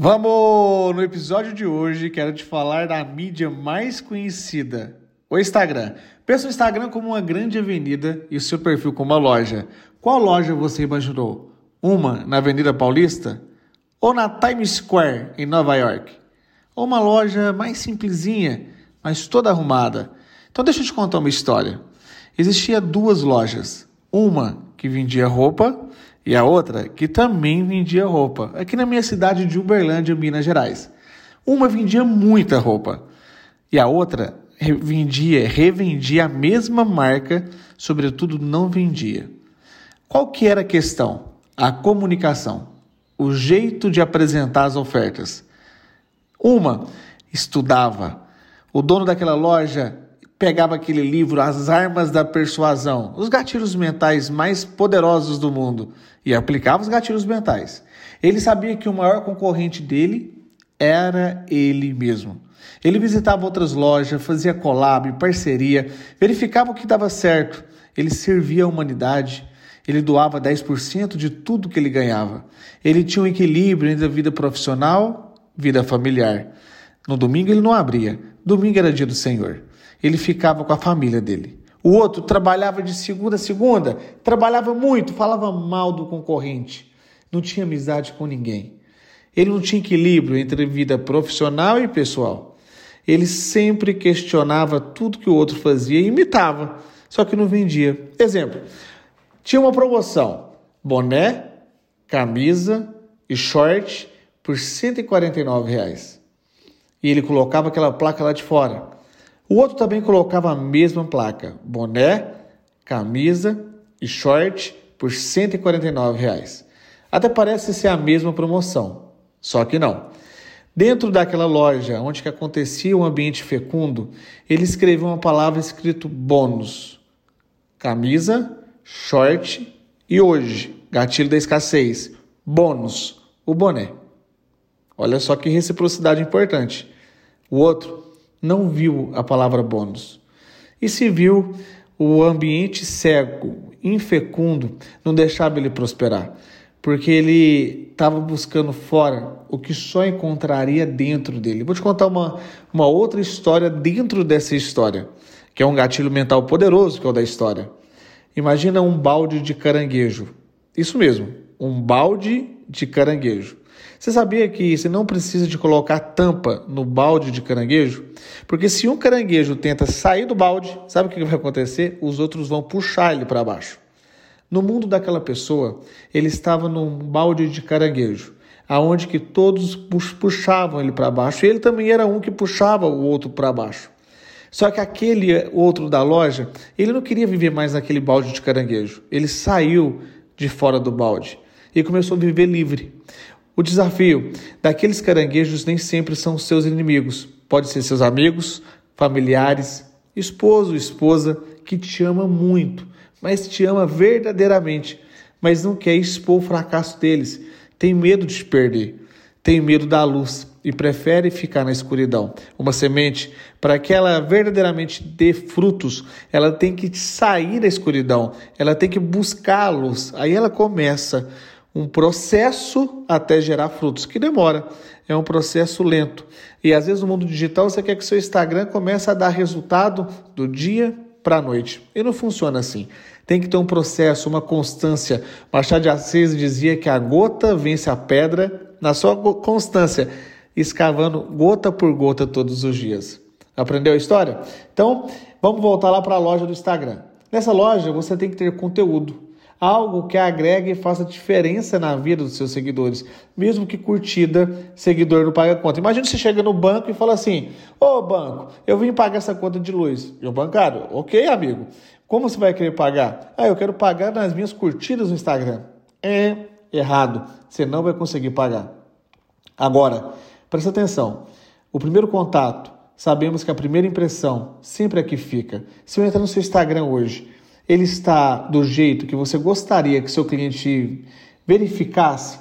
Vamos no episódio de hoje, quero te falar da mídia mais conhecida, o Instagram. Pensa o Instagram como uma grande avenida e o seu perfil como uma loja. Qual loja você imaginou? Uma na Avenida Paulista? Ou na Times Square, em Nova York? Ou uma loja mais simplesinha, mas toda arrumada? Então deixa eu te contar uma história. Existia duas lojas. Uma que vendia roupa e a outra que também vendia roupa, aqui na minha cidade de Uberlândia, Minas Gerais. Uma vendia muita roupa e a outra vendia, revendia a mesma marca, sobretudo não vendia. Qual que era a questão? A comunicação, o jeito de apresentar as ofertas. Uma estudava. O dono daquela loja pegava aquele livro As Armas da Persuasão, os gatilhos mentais mais poderosos do mundo, e aplicava os gatilhos mentais. Ele sabia que o maior concorrente dele era ele mesmo. Ele visitava outras lojas, fazia collab, parceria, verificava o que dava certo. Ele servia a humanidade. Ele doava 10% de tudo que ele ganhava. Ele tinha um equilíbrio entre a vida profissional vida familiar. No domingo ele não abria. Domingo era dia do Senhor ele ficava com a família dele. O outro trabalhava de segunda a segunda, trabalhava muito, falava mal do concorrente, não tinha amizade com ninguém. Ele não tinha equilíbrio entre vida profissional e pessoal. Ele sempre questionava tudo que o outro fazia e imitava, só que não vendia. Exemplo: tinha uma promoção: boné, camisa e short por 149 reais. E ele colocava aquela placa lá de fora. O outro também colocava a mesma placa, boné, camisa e short por 149 reais. Até parece ser a mesma promoção, só que não. Dentro daquela loja onde que acontecia um ambiente fecundo, ele escreveu uma palavra escrito bônus. Camisa, short e hoje, gatilho da escassez, bônus, o boné. Olha só que reciprocidade importante. O outro não viu a palavra bônus. E se viu o ambiente cego, infecundo, não deixava ele prosperar, porque ele estava buscando fora o que só encontraria dentro dele. Vou te contar uma, uma outra história dentro dessa história, que é um gatilho mental poderoso que é o da história. Imagina um balde de caranguejo. Isso mesmo, um balde de caranguejo. Você sabia que você não precisa de colocar tampa no balde de caranguejo? Porque se um caranguejo tenta sair do balde, sabe o que vai acontecer? Os outros vão puxar ele para baixo. No mundo daquela pessoa, ele estava num balde de caranguejo, aonde que todos puxavam ele para baixo, e ele também era um que puxava o outro para baixo. Só que aquele outro da loja, ele não queria viver mais naquele balde de caranguejo. Ele saiu de fora do balde e começou a viver livre. O desafio daqueles caranguejos nem sempre são seus inimigos. Pode ser seus amigos, familiares, esposo, esposa que te ama muito, mas te ama verdadeiramente, mas não quer expor o fracasso deles. Tem medo de te perder, tem medo da luz e prefere ficar na escuridão. Uma semente, para que ela verdadeiramente dê frutos, ela tem que sair da escuridão, ela tem que buscar a luz. Aí ela começa um processo até gerar frutos, que demora, é um processo lento. E às vezes no mundo digital você quer que seu Instagram comece a dar resultado do dia para a noite. E não funciona assim. Tem que ter um processo, uma constância. Machado de Assis dizia que a gota vence a pedra na sua constância, escavando gota por gota todos os dias. Aprendeu a história? Então, vamos voltar lá para a loja do Instagram. Nessa loja você tem que ter conteúdo algo que agregue e faça diferença na vida dos seus seguidores, mesmo que curtida, seguidor não paga conta. Imagina você chega no banco e fala assim: Ô banco, eu vim pagar essa conta de luz. E o bancário, ok, amigo. Como você vai querer pagar? Ah, eu quero pagar nas minhas curtidas no Instagram. É, errado, você não vai conseguir pagar. Agora, presta atenção. O primeiro contato, sabemos que a primeira impressão sempre é que fica. Se eu entrar no seu Instagram hoje, ele está do jeito que você gostaria que seu cliente verificasse,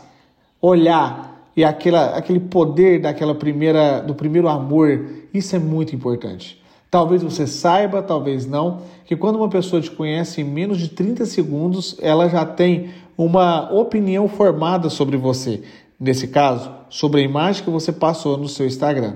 olhar e aquela, aquele poder daquela primeira do primeiro amor, isso é muito importante. Talvez você saiba, talvez não, que quando uma pessoa te conhece em menos de 30 segundos, ela já tem uma opinião formada sobre você. Nesse caso, sobre a imagem que você passou no seu Instagram.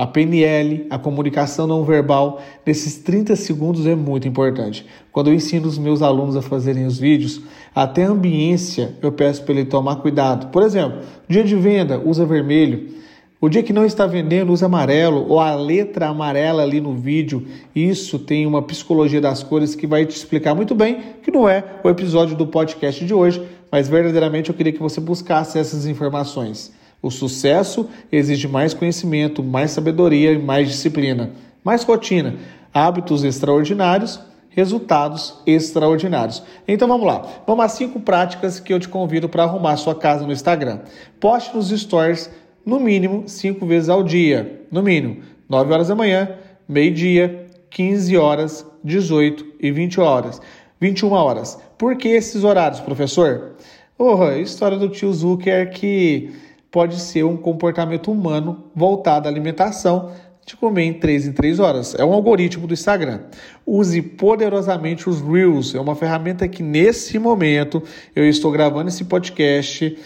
A PNL, a comunicação não verbal, nesses 30 segundos é muito importante. Quando eu ensino os meus alunos a fazerem os vídeos, até a ambiência eu peço para ele tomar cuidado. Por exemplo, dia de venda, usa vermelho. O dia que não está vendendo, usa amarelo ou a letra amarela ali no vídeo. Isso tem uma psicologia das cores que vai te explicar muito bem, que não é o episódio do podcast de hoje, mas verdadeiramente eu queria que você buscasse essas informações. O sucesso exige mais conhecimento, mais sabedoria e mais disciplina, mais rotina, hábitos extraordinários, resultados extraordinários. Então vamos lá. Vamos às cinco práticas que eu te convido para arrumar sua casa no Instagram. Poste nos stories no mínimo cinco vezes ao dia, no mínimo 9 horas da manhã, meio-dia, 15 horas, 18 e 20 horas. 21 horas. Por que esses horários, professor? Oh, história do tio Zucker que pode ser um comportamento humano voltado à alimentação de comer em 3 em 3 horas. É um algoritmo do Instagram. Use poderosamente os Reels. É uma ferramenta que nesse momento eu estou gravando esse podcast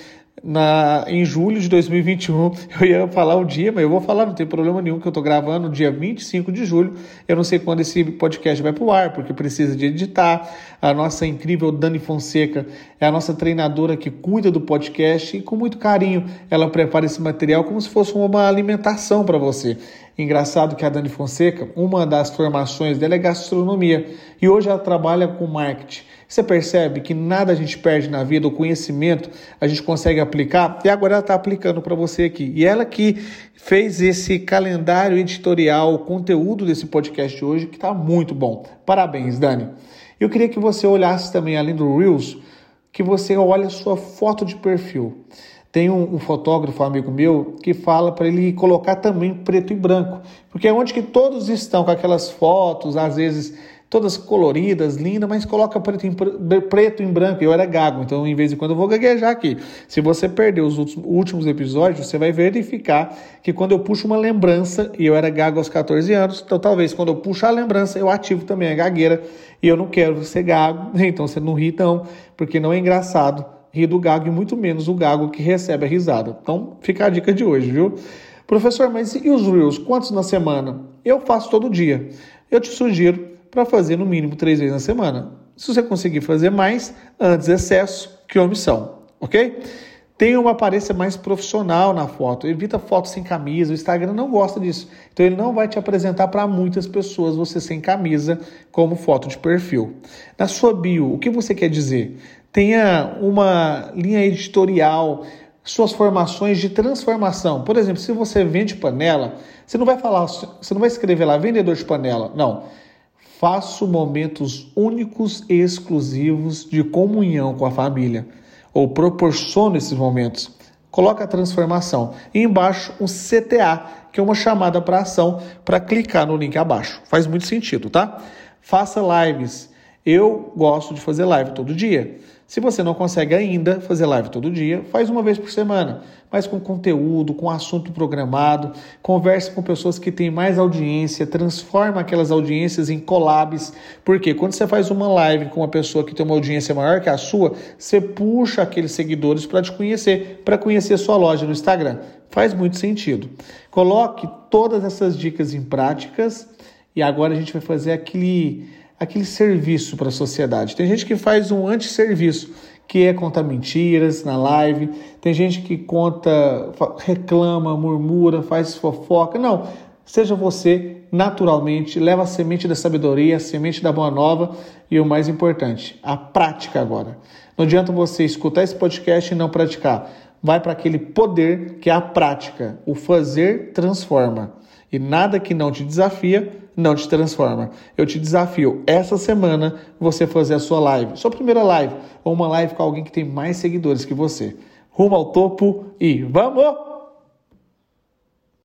na, em julho de 2021. Eu ia falar o dia, mas eu vou falar, não tem problema nenhum, que eu estou gravando dia 25 de julho. Eu não sei quando esse podcast vai para o ar, porque precisa de editar. A nossa incrível Dani Fonseca é a nossa treinadora que cuida do podcast e com muito carinho ela prepara esse material como se fosse uma alimentação para você. Engraçado que a Dani Fonseca, uma das formações dela é gastronomia e hoje ela trabalha com marketing. Você percebe que nada a gente perde na vida, o conhecimento a gente consegue aplicar e agora ela está aplicando para você aqui. E ela que fez esse calendário editorial, o conteúdo desse podcast de hoje, que está muito bom. Parabéns, Dani. Eu queria que você olhasse também, além do Reels, que você olhe a sua foto de perfil. Tem um, um, fotógrafo amigo meu que fala para ele colocar também preto e branco, porque é onde que todos estão com aquelas fotos, às vezes todas coloridas, lindas, mas coloca preto em, preto em branco. Eu era gago, então em vez de quando eu vou gaguejar aqui. Se você perdeu os últimos episódios, você vai verificar que quando eu puxo uma lembrança, e eu era gago aos 14 anos, então talvez quando eu puxo a lembrança, eu ativo também a gagueira, e eu não quero ser gago, então você não ri não, porque não é engraçado rir do gago e muito menos o gago que recebe a risada. Então fica a dica de hoje, viu? Professor, mas e os Reels? Quantos na semana? Eu faço todo dia. Eu te sugiro para fazer no mínimo três vezes na semana. Se você conseguir fazer mais, antes excesso que omissão, ok? Tenha uma aparência mais profissional na foto. Evita fotos sem camisa. O Instagram não gosta disso. Então ele não vai te apresentar para muitas pessoas você sem camisa como foto de perfil. Na sua bio, o que você quer dizer? Tenha uma linha editorial, suas formações de transformação. Por exemplo, se você vende panela, você não vai falar, você não vai escrever lá vendedor de panela. Não faço momentos únicos e exclusivos de comunhão com a família, ou proporciono esses momentos. Coloca a transformação. E embaixo um CTA, que é uma chamada para ação, para clicar no link abaixo. Faz muito sentido, tá? Faça lives. Eu gosto de fazer live todo dia. Se você não consegue ainda fazer live todo dia, faz uma vez por semana, mas com conteúdo, com assunto programado, converse com pessoas que têm mais audiência, transforma aquelas audiências em collabs, porque quando você faz uma live com uma pessoa que tem uma audiência maior que a sua, você puxa aqueles seguidores para te conhecer, para conhecer sua loja no Instagram. Faz muito sentido. Coloque todas essas dicas em práticas e agora a gente vai fazer aquele aquele serviço para a sociedade. Tem gente que faz um antisserviço, que é contar mentiras na live, tem gente que conta, reclama, murmura, faz fofoca. Não, seja você naturalmente, leva a semente da sabedoria, a semente da boa nova e o mais importante, a prática agora. Não adianta você escutar esse podcast e não praticar. Vai para aquele poder que é a prática. O fazer transforma. E nada que não te desafia não te transforma. Eu te desafio essa semana você fazer a sua live, sua primeira live, ou uma live com alguém que tem mais seguidores que você. Rumo ao topo e vamos!